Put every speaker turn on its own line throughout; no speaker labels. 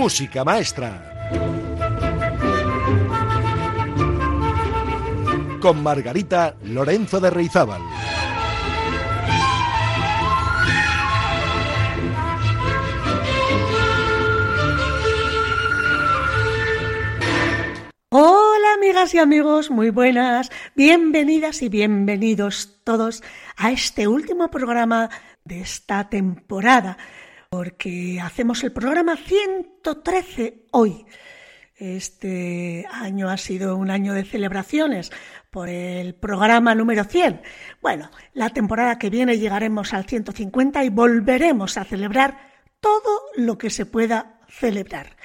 música maestra. Con Margarita Lorenzo de Reizábal.
Hola amigas y amigos, muy buenas, bienvenidas y bienvenidos todos a este último programa de esta temporada, porque hacemos el programa 113 hoy. Este año ha sido un año de celebraciones por el programa número 100. Bueno, la temporada que viene llegaremos al 150 y volveremos a celebrar todo lo que se pueda celebrar.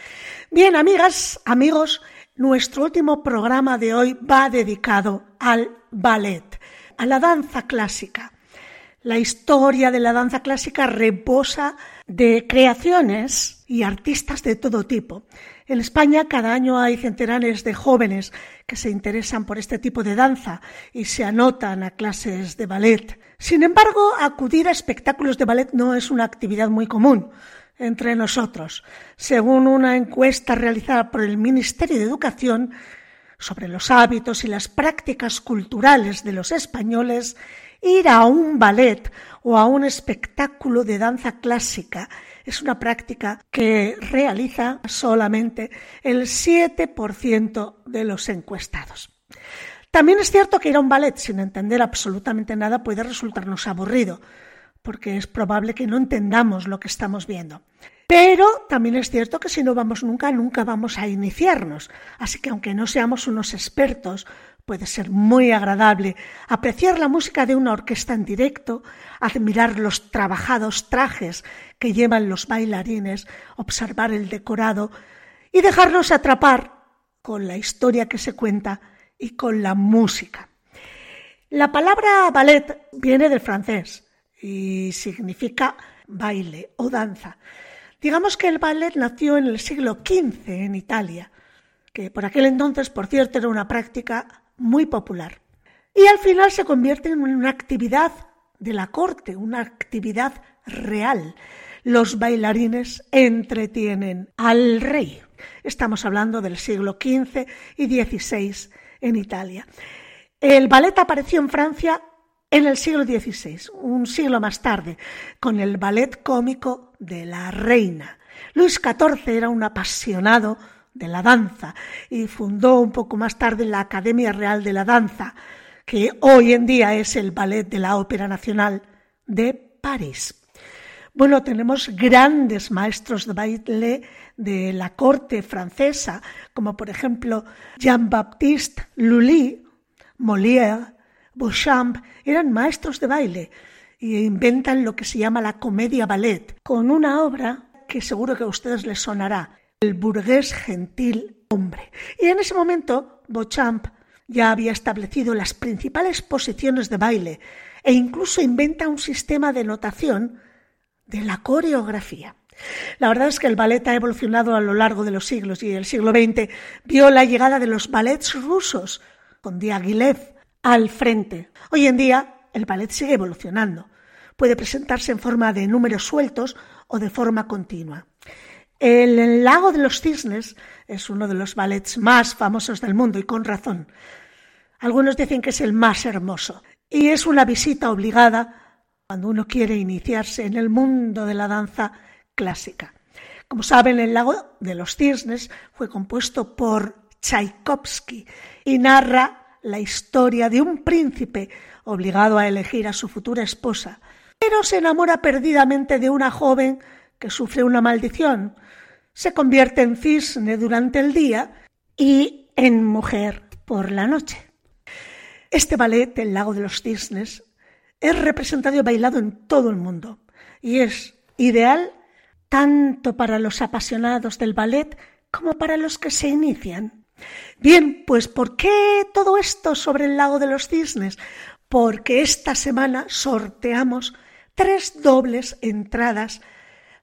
Bien, amigas, amigos, nuestro último programa de hoy va dedicado al ballet, a la danza clásica. La historia de la danza clásica reposa de creaciones y artistas de todo tipo. En España cada año hay centenares de jóvenes que se interesan por este tipo de danza y se anotan a clases de ballet. Sin embargo, acudir a espectáculos de ballet no es una actividad muy común entre nosotros. Según una encuesta realizada por el Ministerio de Educación sobre los hábitos y las prácticas culturales de los españoles, ir a un ballet o a un espectáculo de danza clásica es una práctica que realiza solamente el 7% de los encuestados. También es cierto que ir a un ballet sin entender absolutamente nada puede resultarnos aburrido, porque es probable que no entendamos lo que estamos viendo. Pero también es cierto que si no vamos nunca, nunca vamos a iniciarnos. Así que aunque no seamos unos expertos, puede ser muy agradable apreciar la música de una orquesta en directo, admirar los trabajados trajes que llevan los bailarines, observar el decorado y dejarnos atrapar con la historia que se cuenta y con la música. La palabra ballet viene del francés y significa baile o danza. Digamos que el ballet nació en el siglo XV en Italia, que por aquel entonces, por cierto, era una práctica muy popular. Y al final se convierte en una actividad de la corte, una actividad real. Los bailarines entretienen al rey. Estamos hablando del siglo XV y XVI en Italia. El ballet apareció en Francia en el siglo XVI, un siglo más tarde, con el ballet cómico de la reina. Luis XIV era un apasionado de la danza y fundó un poco más tarde la Academia Real de la Danza, que hoy en día es el Ballet de la Ópera Nacional de París. Bueno, tenemos grandes maestros de baile de la corte francesa, como por ejemplo Jean-Baptiste Lully, Molière, Beauchamp eran maestros de baile y inventan lo que se llama la comedia ballet, con una obra que seguro que a ustedes les sonará, El burgués gentil hombre. Y en ese momento, Beauchamp ya había establecido las principales posiciones de baile e incluso inventa un sistema de notación de la coreografía. La verdad es que el ballet ha evolucionado a lo largo de los siglos y el siglo XX vio la llegada de los ballets rusos con Diaghilev al frente. Hoy en día el ballet sigue evolucionando. Puede presentarse en forma de números sueltos o de forma continua. El Lago de los Cisnes es uno de los ballets más famosos del mundo y con razón. Algunos dicen que es el más hermoso y es una visita obligada cuando uno quiere iniciarse en el mundo de la danza clásica. Como saben, el Lago de los Cisnes fue compuesto por Tchaikovsky y narra la historia de un príncipe obligado a elegir a su futura esposa, pero se enamora perdidamente de una joven que sufre una maldición, se convierte en cisne durante el día y en mujer por la noche. Este ballet, El lago de los cisnes, es representado y bailado en todo el mundo y es ideal tanto para los apasionados del ballet como para los que se inician. Bien, pues ¿por qué todo esto sobre el lago de los cisnes? Porque esta semana sorteamos tres dobles entradas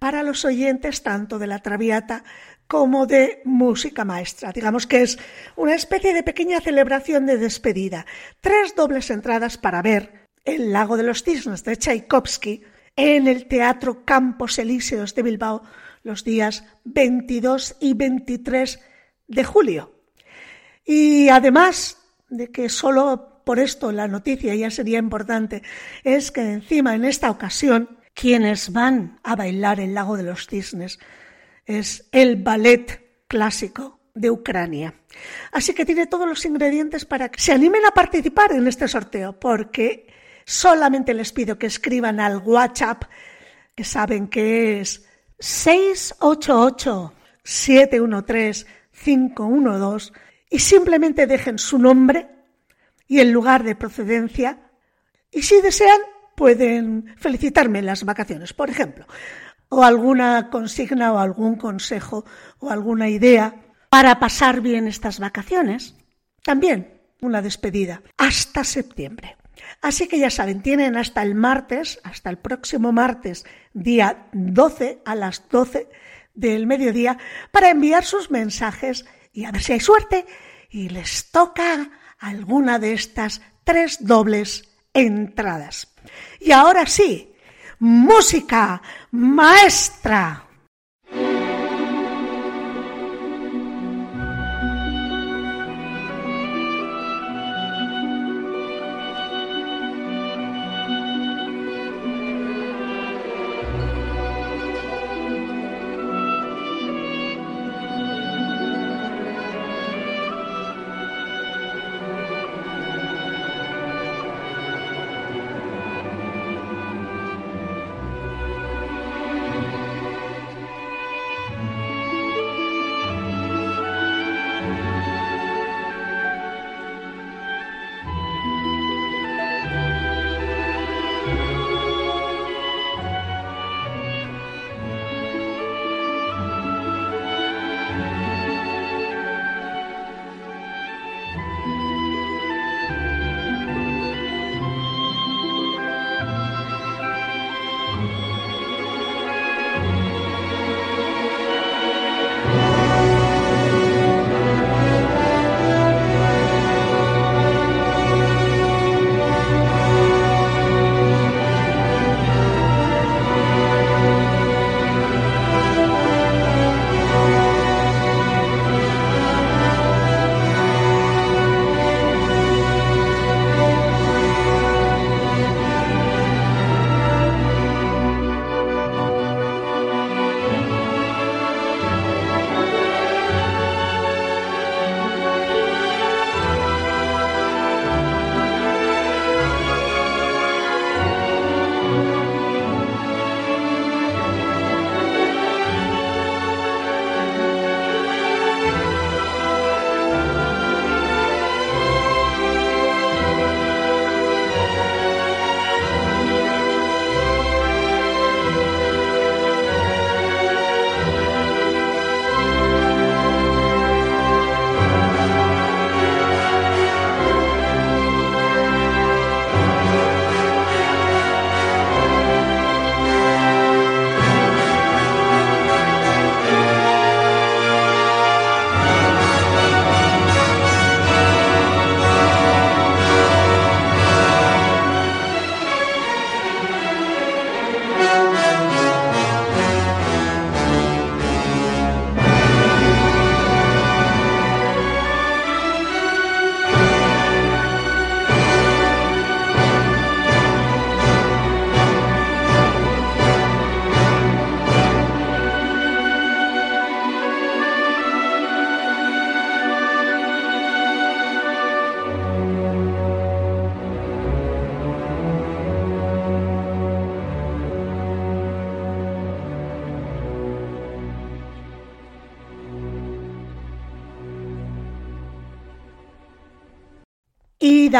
para los oyentes tanto de la Traviata como de música maestra. Digamos que es una especie de pequeña celebración de despedida. Tres dobles entradas para ver El lago de los cisnes de Tchaikovsky en el Teatro Campos Elíseos de Bilbao los días 22 y 23 de julio. Y además de que solo por esto la noticia ya sería importante, es que encima en esta ocasión quienes van a bailar el lago de los cisnes es el ballet clásico de Ucrania. Así que tiene todos los ingredientes para que se animen a participar en este sorteo, porque solamente les pido que escriban al WhatsApp, que saben que es 688 713 512 y simplemente dejen su nombre y el lugar de procedencia y si desean pueden felicitarme en las vacaciones, por ejemplo, o alguna consigna o algún consejo o alguna idea para pasar bien estas vacaciones. También una despedida hasta septiembre. Así que ya saben, tienen hasta el martes, hasta el próximo martes, día 12 a las 12 del mediodía, para enviar sus mensajes y a ver si hay suerte y les toca alguna de estas tres dobles entradas. Y ahora sí, música maestra.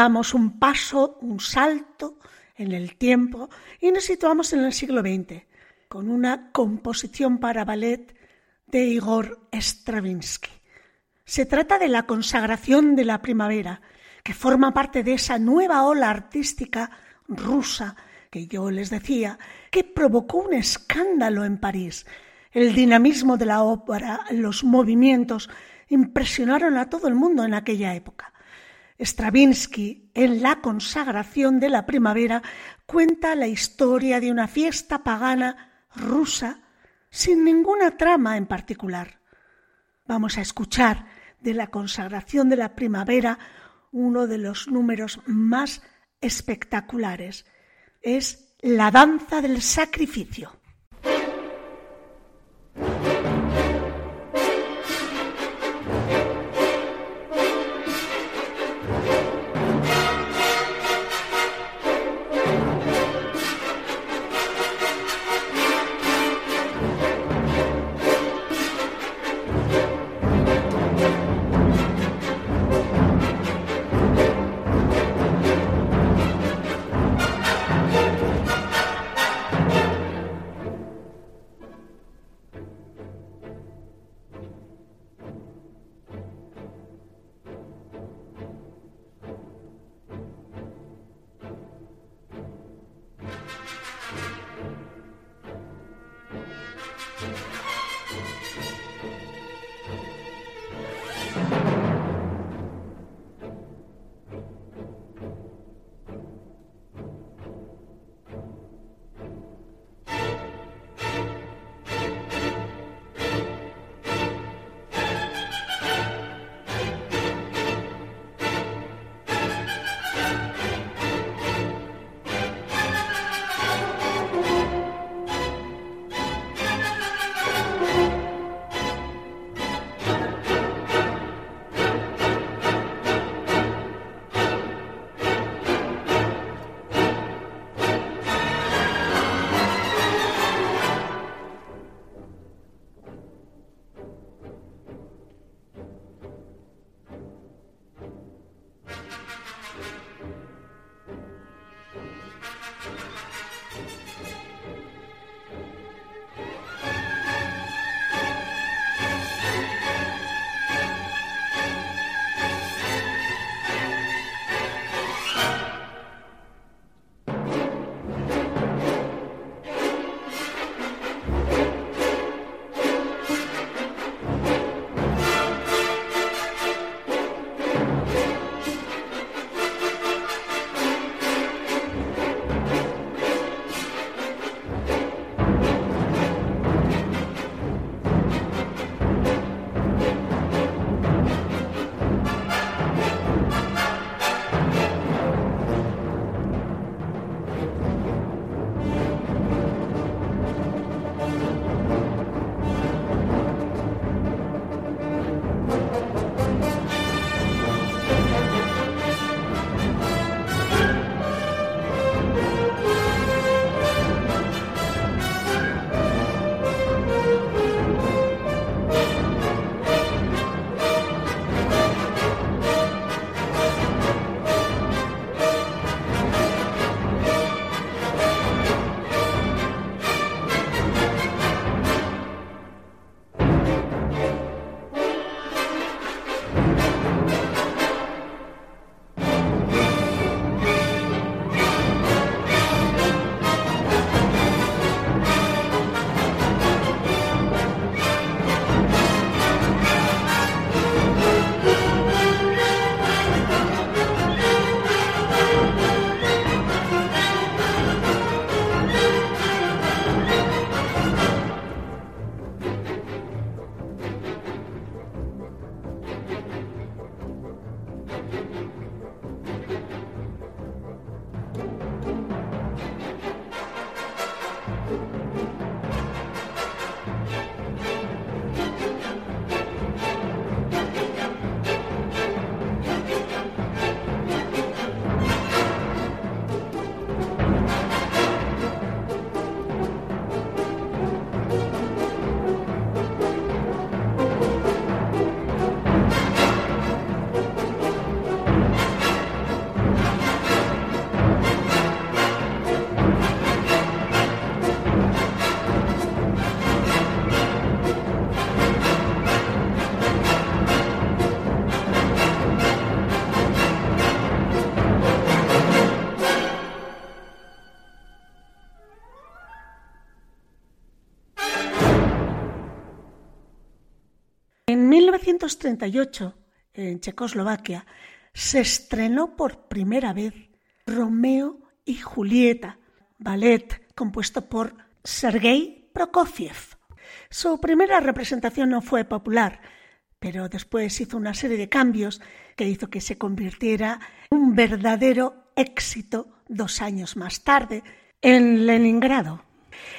Damos un paso, un salto en el tiempo y nos situamos en el siglo XX con una composición para ballet de Igor Stravinsky. Se trata de la consagración de la primavera, que forma parte de esa nueva ola artística rusa que yo les decía, que provocó un escándalo en París. El dinamismo de la ópera, los movimientos, impresionaron a todo el mundo en aquella época. Stravinsky, en La consagración de la primavera, cuenta la historia de una fiesta pagana rusa sin ninguna trama en particular. Vamos a escuchar de la consagración de la primavera uno de los números más espectaculares. Es la danza del sacrificio. 1938, en Checoslovaquia, se estrenó por primera vez Romeo y Julieta, ballet compuesto por Sergei Prokofiev. Su primera representación no fue popular, pero después hizo una serie de cambios que hizo que se convirtiera en un verdadero éxito dos años más tarde en Leningrado.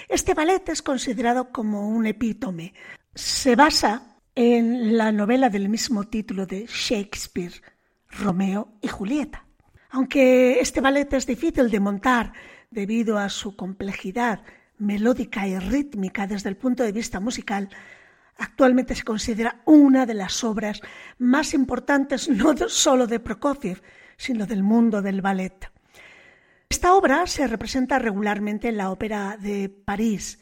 Este ballet es considerado como un epítome. Se basa en la novela del mismo título de Shakespeare, Romeo y Julieta. Aunque este ballet es difícil de montar debido a su complejidad melódica y rítmica desde el punto de vista musical, actualmente se considera una de las obras más importantes no solo de Prokofiev, sino del mundo del ballet. Esta obra se representa regularmente en la Ópera de París.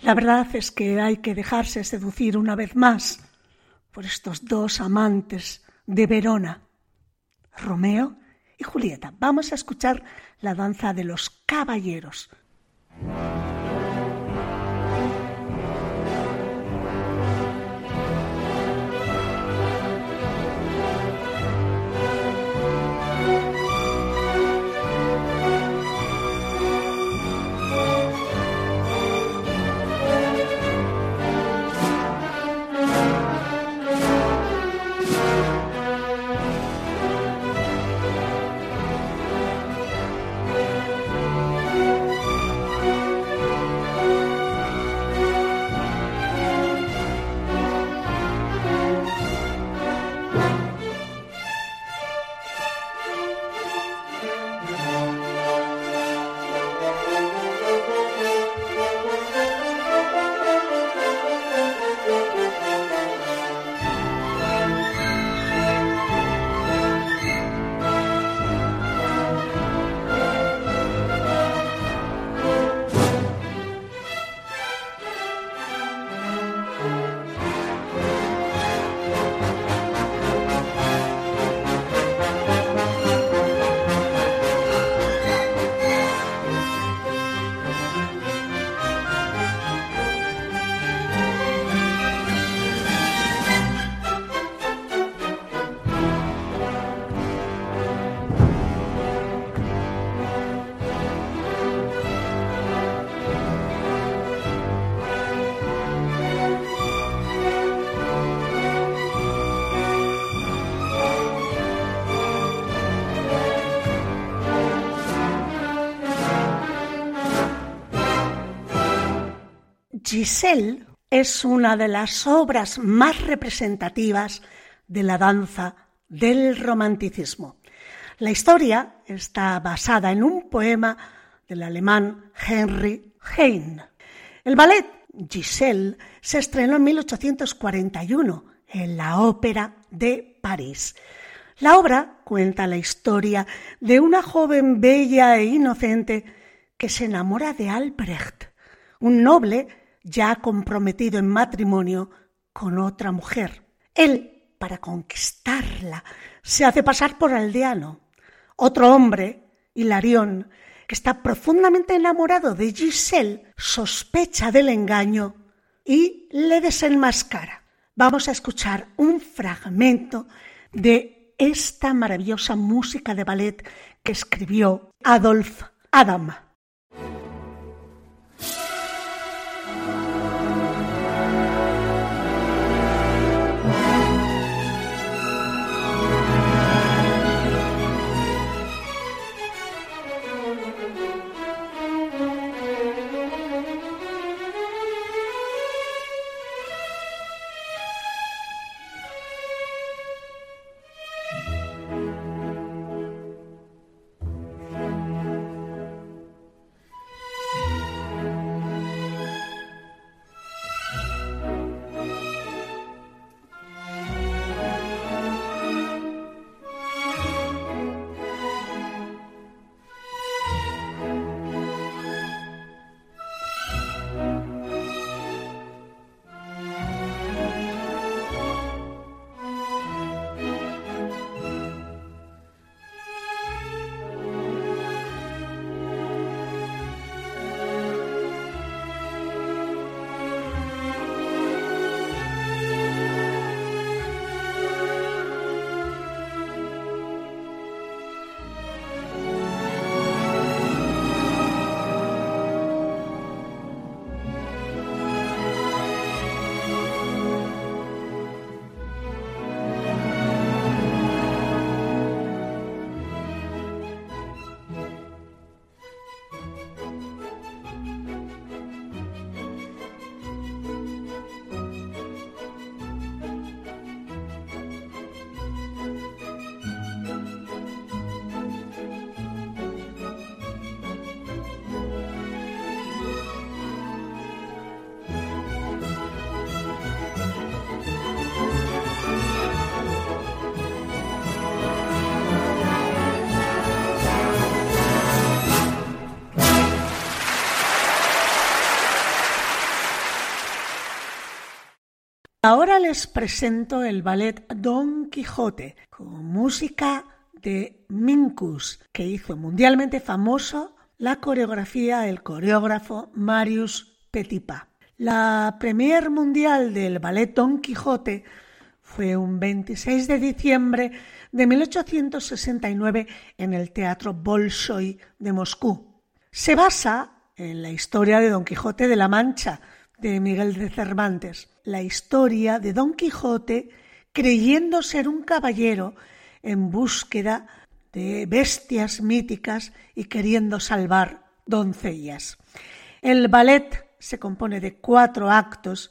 La verdad es que hay que dejarse seducir una vez más por estos dos amantes de Verona, Romeo y Julieta. Vamos a escuchar la danza de los caballeros. Giselle es una de las obras más representativas de la danza del romanticismo. La historia está basada en un poema del alemán Henry Heine. El ballet Giselle se estrenó en 1841 en la Ópera de París. La obra cuenta la historia de una joven bella e inocente que se enamora de Albrecht, un noble ya comprometido en matrimonio con otra mujer. Él, para conquistarla, se hace pasar por aldeano. Otro hombre, Hilarión, que está profundamente enamorado de Giselle, sospecha del engaño y le desenmascara. Vamos a escuchar un fragmento de esta maravillosa música de ballet que escribió Adolf Adam. Ahora les presento el ballet Don Quijote con música de Minkus, que hizo mundialmente famoso la coreografía del coreógrafo Marius Petipa. La premier mundial del ballet Don Quijote fue un 26 de diciembre de 1869 en el Teatro Bolshoi de Moscú. Se basa en la historia de Don Quijote de la Mancha de Miguel de Cervantes, la historia de Don Quijote creyendo ser un caballero en búsqueda de bestias míticas y queriendo salvar doncellas. El ballet se compone de cuatro actos.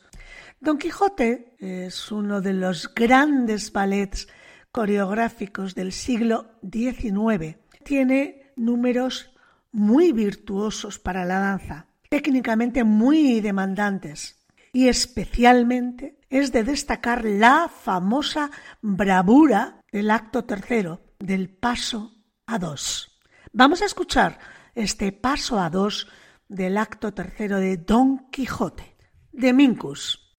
Don Quijote es uno de los grandes ballets coreográficos del siglo XIX. Tiene números muy virtuosos para la danza, técnicamente muy demandantes y especialmente es de destacar la famosa bravura del acto tercero, del paso a dos. Vamos a escuchar este paso a dos del acto tercero de Don Quijote, de Mincus.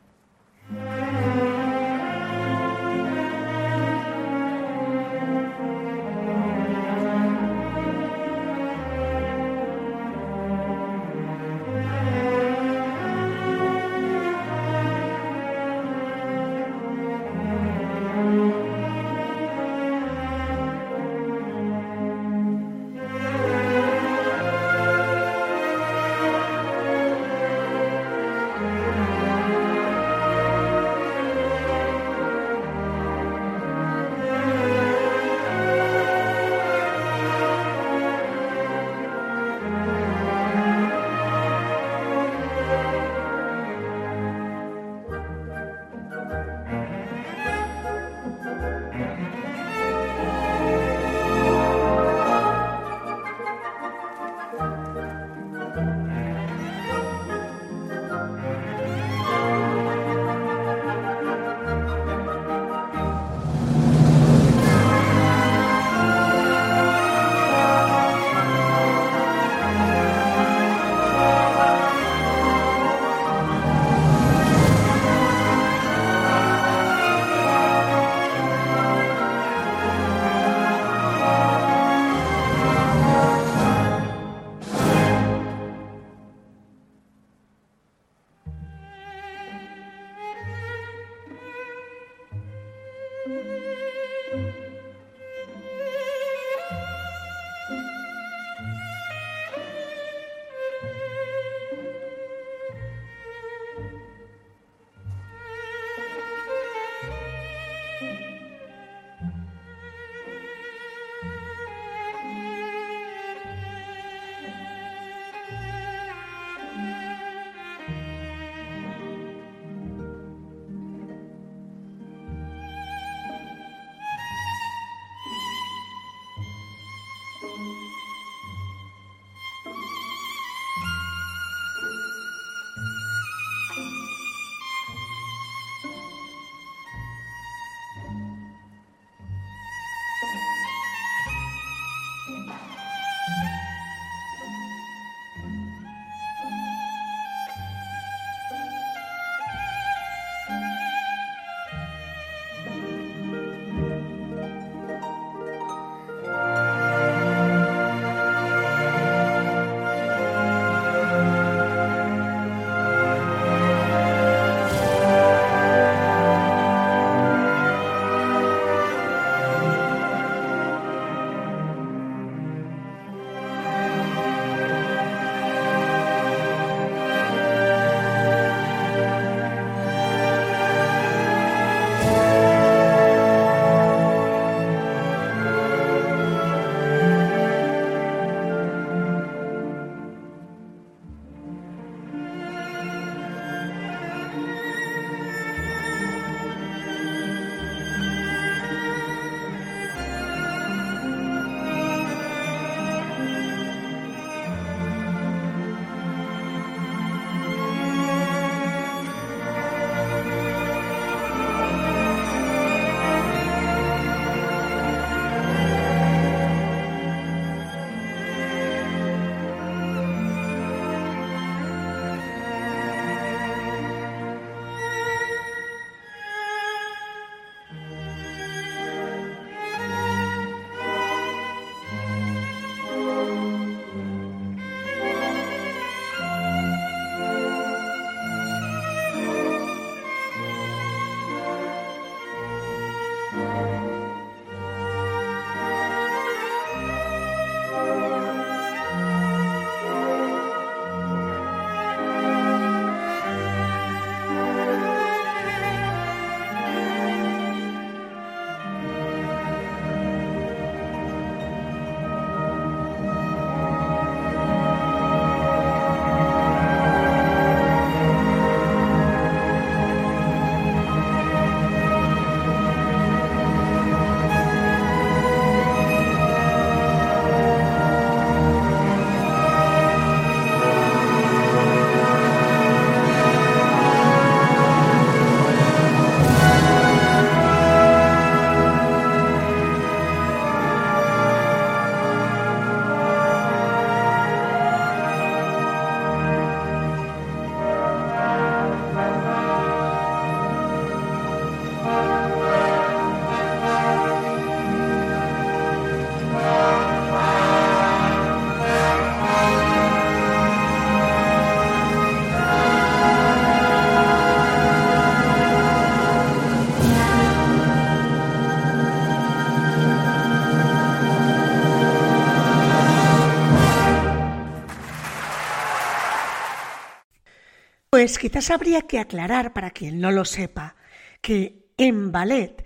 Pues quizás habría que aclarar para quien no lo sepa que en ballet,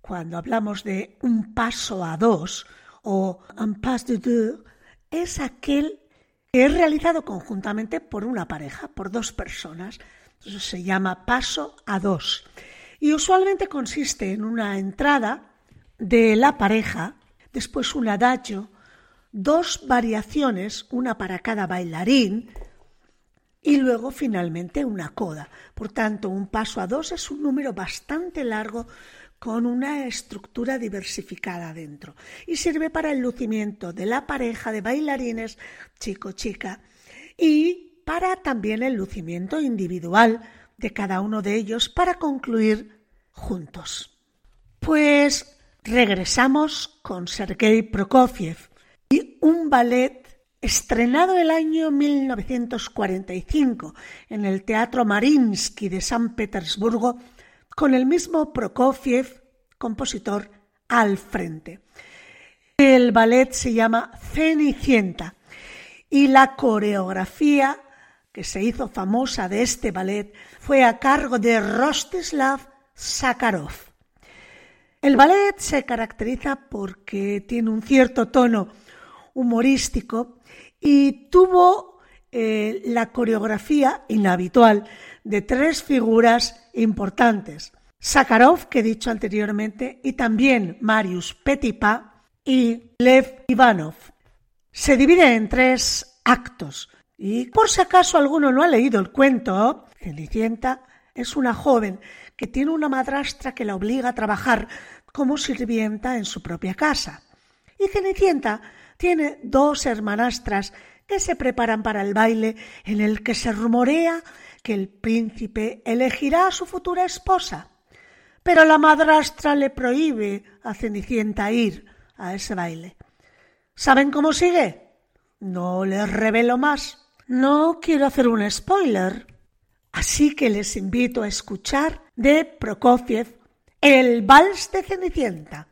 cuando hablamos de un paso a dos o un pas de deux, es aquel que es realizado conjuntamente por una pareja, por dos personas. Eso se llama paso a dos. Y usualmente consiste en una entrada de la pareja, después un adagio, dos variaciones, una para cada bailarín, y luego finalmente una coda. Por tanto, un paso a dos es un número bastante largo con una estructura diversificada dentro y sirve para el lucimiento de la pareja de bailarines chico-chica y para también el lucimiento individual de cada uno de ellos para concluir juntos. Pues regresamos con Sergei Prokofiev y un ballet estrenado el año 1945 en el Teatro Marinsky de San Petersburgo con el mismo Prokofiev, compositor, al frente. El ballet se llama Cenicienta y la coreografía que se hizo famosa de este ballet fue a cargo de Rostislav Sakharov. El ballet se caracteriza porque tiene un cierto tono humorístico y tuvo eh, la coreografía inhabitual de tres figuras importantes. Sakharov, que he dicho anteriormente, y también Marius Petipa y Lev Ivanov. Se divide en tres actos. Y por si acaso alguno no ha leído el cuento, Cenicienta es una joven que tiene una madrastra que la obliga a trabajar como sirvienta en su propia casa. Y Cenicienta tiene dos hermanastras que se preparan para el baile en el que se rumorea que el príncipe elegirá a su futura esposa. Pero la madrastra le prohíbe a Cenicienta ir a ese baile. ¿Saben cómo sigue? No les revelo más. No quiero hacer un spoiler. Así que les invito a escuchar de Prokofiev el vals de Cenicienta.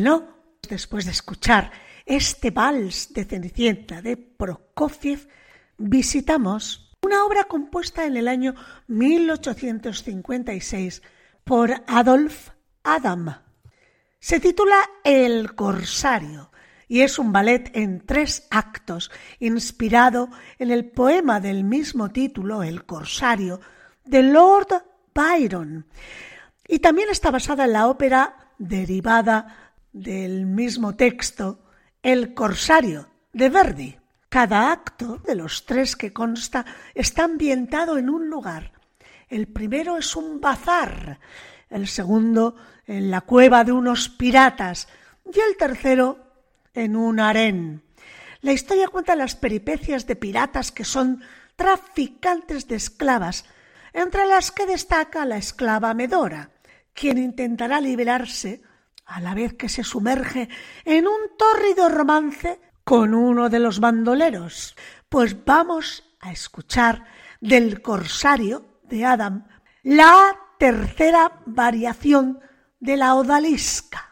Bueno, después de escuchar este vals de Cenicienta de Prokofiev, visitamos una obra compuesta en el año 1856 por Adolf Adam. Se titula El Corsario y es un ballet en tres actos inspirado en el poema del mismo título, El Corsario, de Lord Byron. Y también está basada en la ópera derivada del mismo texto, El Corsario, de Verdi. Cada acto de los tres que consta está ambientado en un lugar. El primero es un bazar, el segundo en la cueva de unos piratas y el tercero en un harén. La historia cuenta las peripecias de piratas que son traficantes de esclavas, entre las que destaca la esclava Medora, quien intentará liberarse a la vez que se sumerge en un tórrido romance con uno de los bandoleros. Pues vamos a escuchar del Corsario de Adam la tercera variación de la odalisca.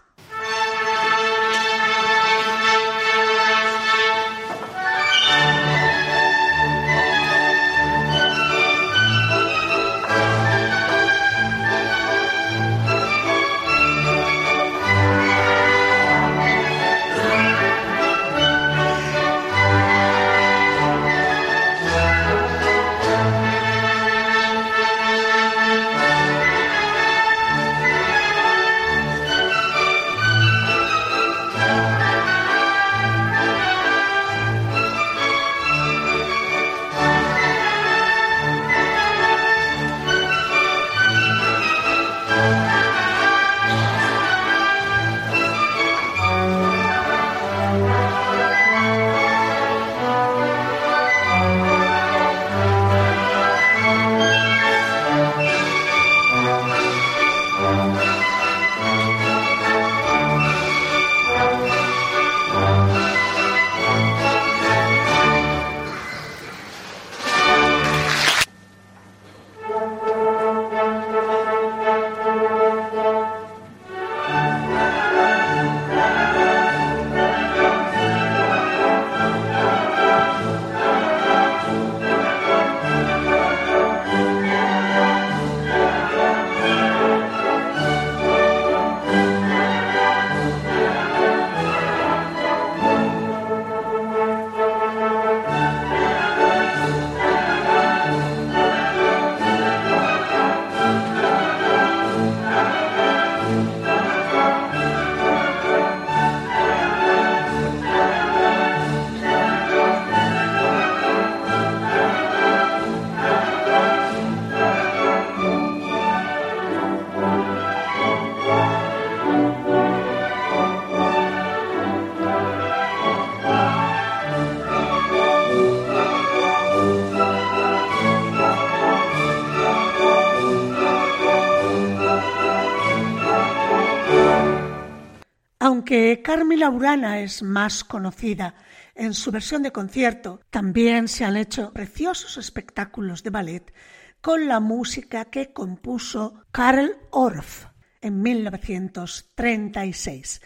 Aunque Carmila Urana es más conocida en su versión de concierto, también se han hecho preciosos espectáculos de ballet con la música que compuso Karl Orff en 1936.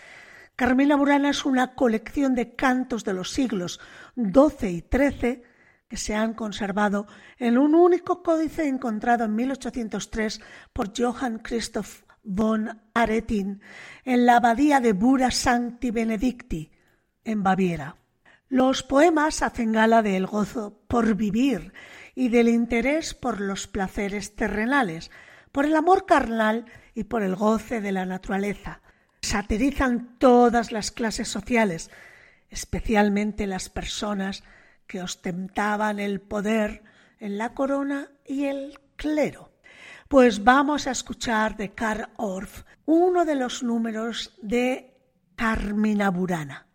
Carmila Burana es una colección de cantos de los siglos XII y XIII que se han conservado en un único códice encontrado en 1803 por Johann Christoph von Aretin en la abadía de Bura Sancti Benedicti, en Baviera. Los poemas hacen gala del gozo por vivir y del interés por los placeres terrenales, por el amor carnal y por el goce de la naturaleza. Satirizan todas las clases sociales, especialmente las personas que ostentaban el poder en la corona y el clero. Pues vamos a escuchar de Karl Orff uno de los números de Carmina Burana.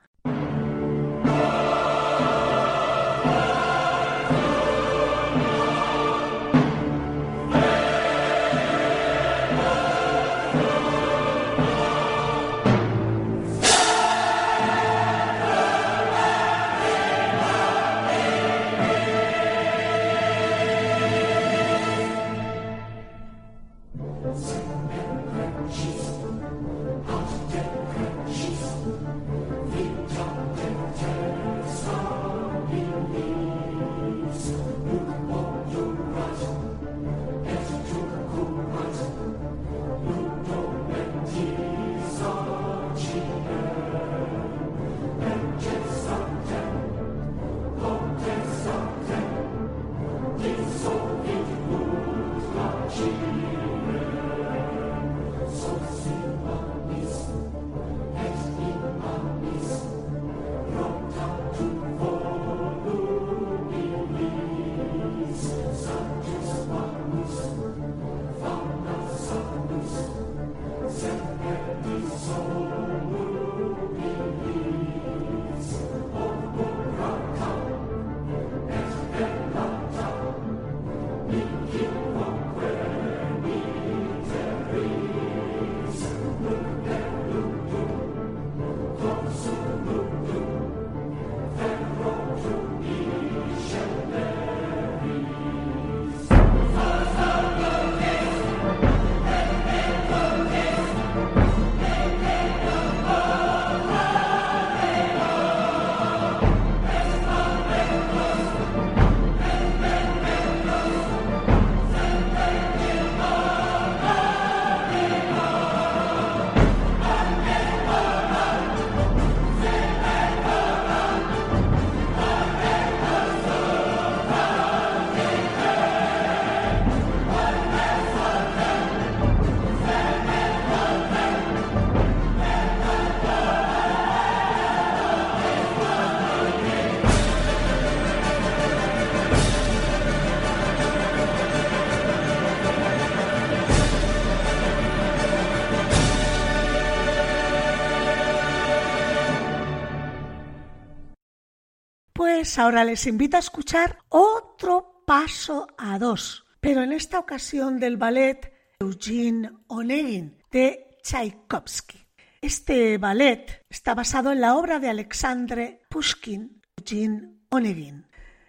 Ahora les invito a escuchar otro paso a dos, pero en esta ocasión del ballet Eugene Onegin de Tchaikovsky. Este ballet está basado en la obra de Alexandre Pushkin, Eugene Onegin.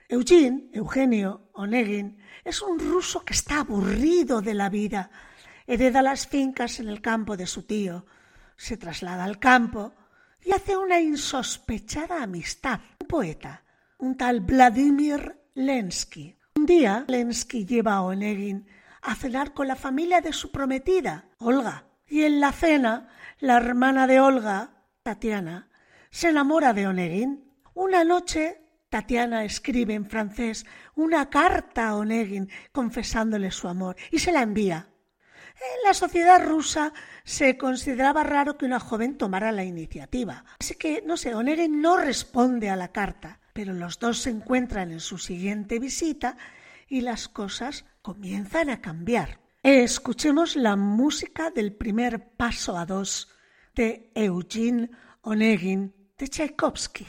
Eugene, Eugenio Onegin, es un ruso que está aburrido de la vida. Hereda las fincas en el campo de su tío, se traslada al campo y hace una insospechada amistad. Un poeta, un tal Vladimir Lensky. Un día, Lensky lleva a Onegin a cenar con la familia de su prometida, Olga, y en la cena, la hermana de Olga, Tatiana, se enamora de Onegin. Una noche, Tatiana escribe en francés una carta a Onegin confesándole su amor y se la envía. En la sociedad rusa se consideraba raro que una joven tomara la iniciativa. Así que, no sé, Onegin no responde a la carta, pero los dos se encuentran en su siguiente visita y las cosas comienzan a cambiar. Escuchemos la música del primer paso a dos de Eugene Onegin de Tchaikovsky.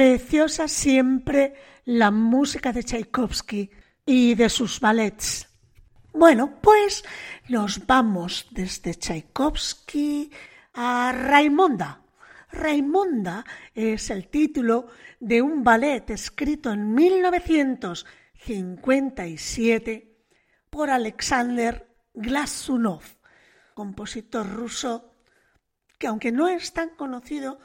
Preciosa siempre la música de Tchaikovsky y de sus ballets. Bueno, pues nos vamos desde Tchaikovsky a Raimonda. Raimonda es el título de un ballet escrito en 1957 por Alexander Glasunov, compositor ruso que aunque no es tan conocido,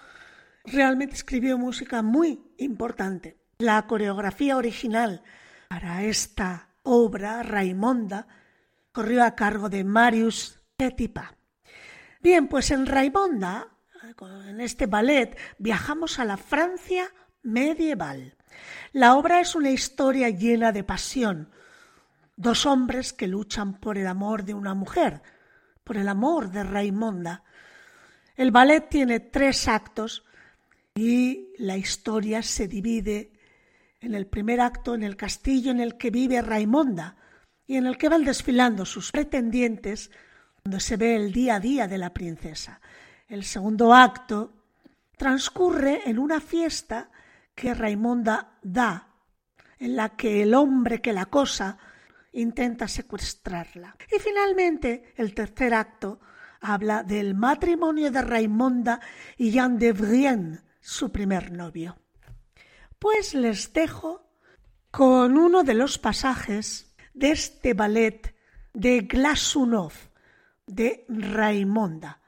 realmente escribió música muy importante. La coreografía original para esta obra, Raimonda, corrió a cargo de Marius Petipa. Bien, pues en Raimonda, en este ballet, viajamos a la Francia medieval. La obra es una historia llena de pasión. Dos hombres que luchan por el amor de una mujer, por el amor de Raimonda. El ballet tiene tres actos y la historia se divide en el primer acto en el castillo en el que vive Raimonda y en el que van desfilando sus pretendientes donde se ve el día a día de la princesa. El segundo acto transcurre en una fiesta que Raimonda da, en la que el hombre que la acosa intenta secuestrarla. Y finalmente, el tercer acto habla del matrimonio de Raimonda y Jean de Brienne, su primer novio. Pues les dejo con uno de los pasajes de este ballet de Glasunov, de Raimonda.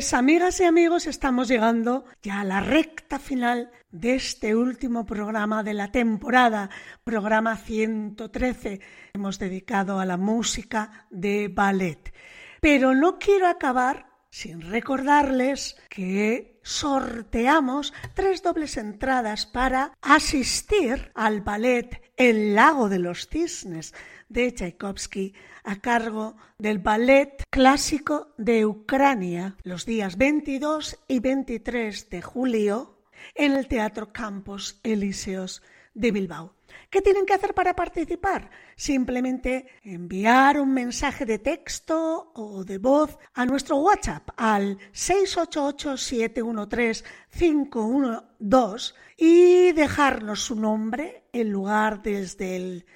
Pues amigas y amigos, estamos llegando ya a la recta final de este último programa de la temporada, programa 113. Hemos dedicado a la música de ballet. Pero no quiero acabar sin recordarles que sorteamos tres dobles entradas para asistir al ballet El lago de los cisnes de Tchaikovsky a cargo del Ballet Clásico de Ucrania los días 22 y 23 de julio en el Teatro Campos Elíseos de Bilbao. ¿Qué tienen que hacer para participar? Simplemente enviar un mensaje de texto o de voz a nuestro WhatsApp al 688-713-512 y dejarnos su nombre, el lugar desde el,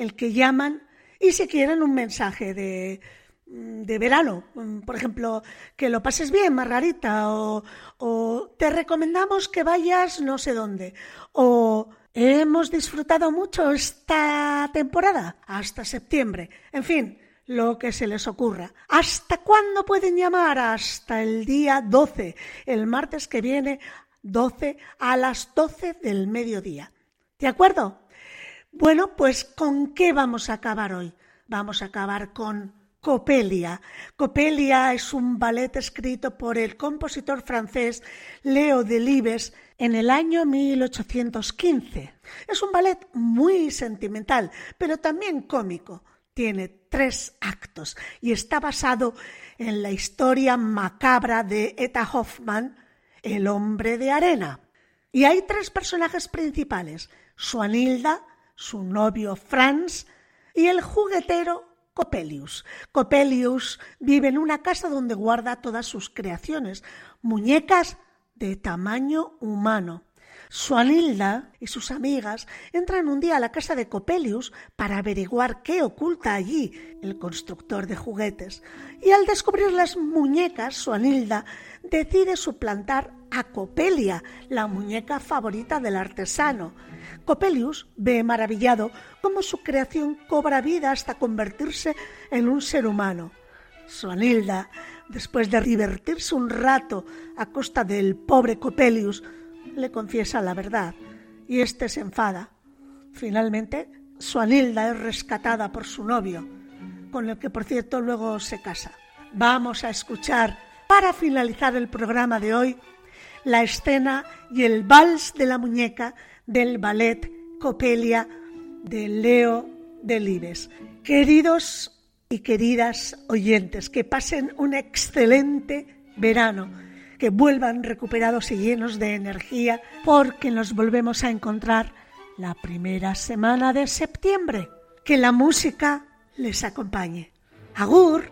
el que llaman y si quieren un mensaje de, de verano, por ejemplo, que lo pases bien, Margarita, o, o te recomendamos que vayas no sé dónde, o Hemos disfrutado mucho esta temporada, hasta septiembre. En fin, lo que se les ocurra. ¿Hasta cuándo pueden llamar? Hasta el día 12, el martes que viene, 12 a las 12 del mediodía. ¿De acuerdo? Bueno, pues ¿con qué vamos a acabar hoy? Vamos a acabar con Copelia. Copelia es un ballet escrito por el compositor francés Leo Delibes en el año 1815. Es un ballet muy sentimental, pero también cómico. Tiene tres actos y está basado en la historia macabra de Eta Hoffmann, El hombre de arena. Y hay tres personajes principales, Suanilda, su novio Franz y el juguetero Copelius. Copelius vive en una casa donde guarda todas sus creaciones, muñecas de tamaño humano. Suanilda y sus amigas entran un día a la casa de Copelius para averiguar qué oculta allí el constructor de juguetes. Y al descubrir las muñecas, Suanilda decide suplantar a Copelia, la muñeca favorita del artesano. Copelius ve maravillado cómo su creación cobra vida hasta convertirse en un ser humano. Suanilda después de divertirse un rato a costa del pobre Copelius, le confiesa la verdad y éste se enfada. Finalmente, Suanilda es rescatada por su novio, con el que por cierto luego se casa. Vamos a escuchar, para finalizar el programa de hoy, la escena y el vals de la muñeca del ballet Copelia de Leo Delibes. Queridos y queridas oyentes, que pasen un excelente verano, que vuelvan recuperados y llenos de energía, porque nos volvemos a encontrar la primera semana de septiembre. Que la música les acompañe. Agur.